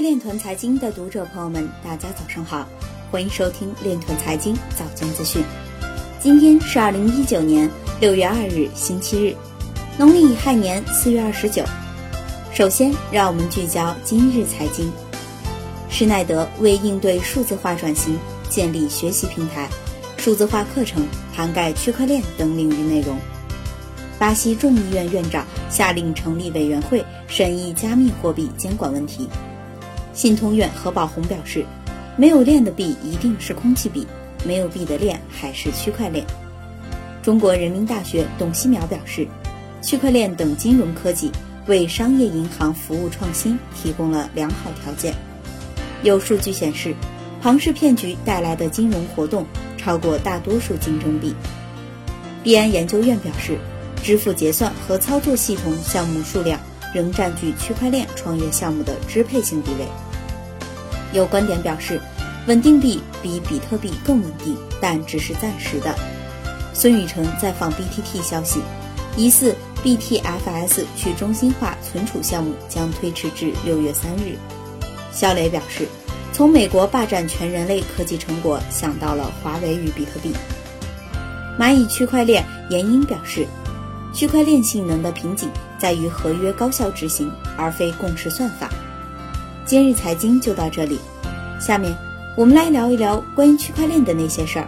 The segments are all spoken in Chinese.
链团财经的读者朋友们，大家早上好，欢迎收听链团财经早间资讯。今天是二零一九年六月二日，星期日，农历乙亥年四月二十九。首先，让我们聚焦今日财经。施耐德为应对数字化转型，建立学习平台，数字化课程涵盖区块链等领域内容。巴西众议院院长下令成立委员会审议加密货币监管问题。信通院何宝红表示，没有链的币一定是空气币，没有币的链还是区块链。中国人民大学董希淼表示，区块链等金融科技为商业银行服务创新提供了良好条件。有数据显示，庞氏骗局带来的金融活动超过大多数竞争币。币安研究院表示，支付结算和操作系统项目数量仍占据区块链创业项目的支配性地位。有观点表示，稳定币比比特币更稳定，但只是暂时的。孙宇晨在访 BTT 消息，疑似 BTFS 去中心化存储项目将推迟至六月三日。肖磊表示，从美国霸占全人类科技成果想到了华为与比特币。蚂蚁区块链严英表示，区块链性能的瓶颈在于合约高效执行，而非共识算法。今日财经就到这里，下面我们来聊一聊关于区块链的那些事儿。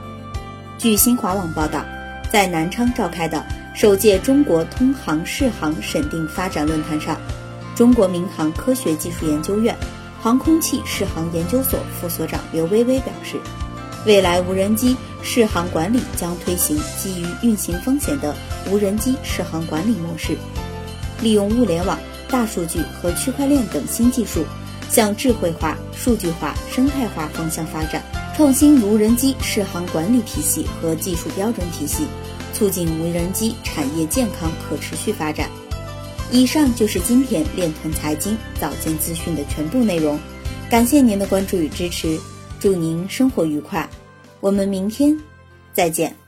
据新华网报道，在南昌召开的首届中国通航适航审定发展论坛上，中国民航科学技术研究院航空器适航研究所副所长刘薇薇表示，未来无人机适航管理将推行基于运行风险的无人机适航管理模式，利用物联网、大数据和区块链等新技术。向智慧化、数据化、生态化方向发展，创新无人机适航管理体系和技术标准体系，促进无人机产业健康可持续发展。以上就是今天链团财经早间资讯的全部内容，感谢您的关注与支持，祝您生活愉快，我们明天再见。